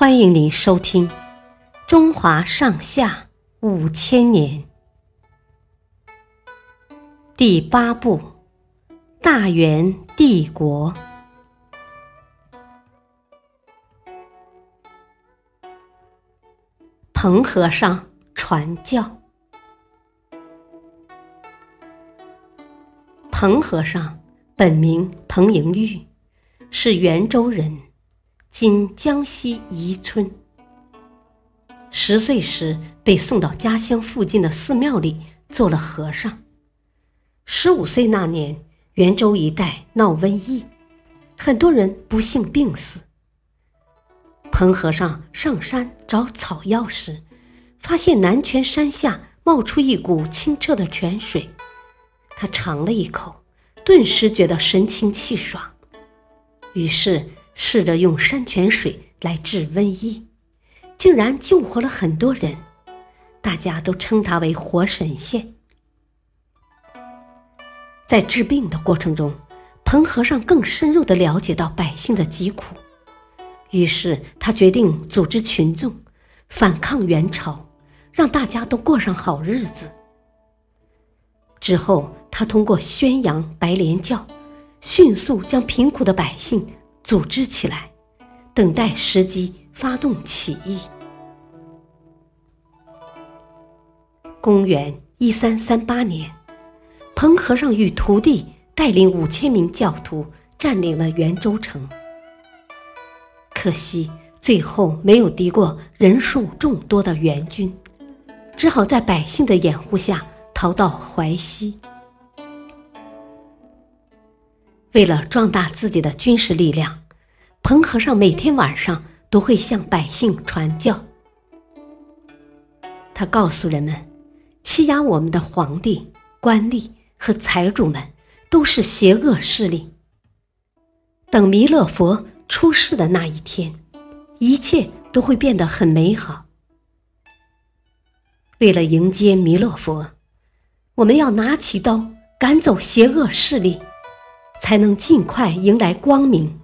欢迎您收听《中华上下五千年》第八部《大元帝国》。彭和尚传教。彭和尚本名彭莹玉，是袁州人。今江西宜春。十岁时被送到家乡附近的寺庙里做了和尚。十五岁那年，袁州一带闹瘟疫，很多人不幸病死。彭和尚上山找草药时，发现南泉山下冒出一股清澈的泉水，他尝了一口，顿时觉得神清气爽，于是。试着用山泉水来治瘟疫，竟然救活了很多人，大家都称他为活神仙。在治病的过程中，彭和尚更深入的了解到百姓的疾苦，于是他决定组织群众反抗元朝，让大家都过上好日子。之后，他通过宣扬白莲教，迅速将贫苦的百姓。组织起来，等待时机发动起义。公元一三三八年，彭和尚与徒弟带领五千名教徒占领了袁州城。可惜最后没有敌过人数众多的元军，只好在百姓的掩护下逃到淮西。为了壮大自己的军事力量，彭和尚每天晚上都会向百姓传教。他告诉人们，欺压我们的皇帝、官吏和财主们都是邪恶势力。等弥勒佛出世的那一天，一切都会变得很美好。为了迎接弥勒佛，我们要拿起刀赶走邪恶势力。才能尽快迎来光明。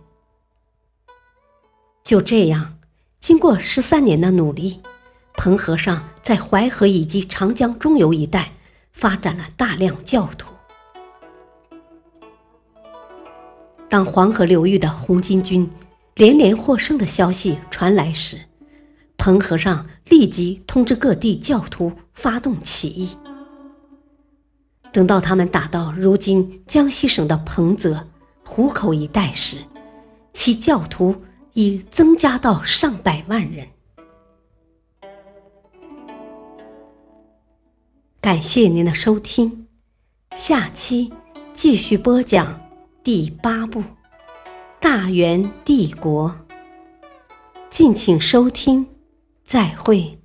就这样，经过十三年的努力，彭和尚在淮河以及长江中游一带发展了大量教徒。当黄河流域的红巾军连连获胜的消息传来时，彭和尚立即通知各地教徒发动起义。等到他们打到如今江西省的彭泽、湖口一带时，其教徒已增加到上百万人。感谢您的收听，下期继续播讲第八部《大元帝国》，敬请收听，再会。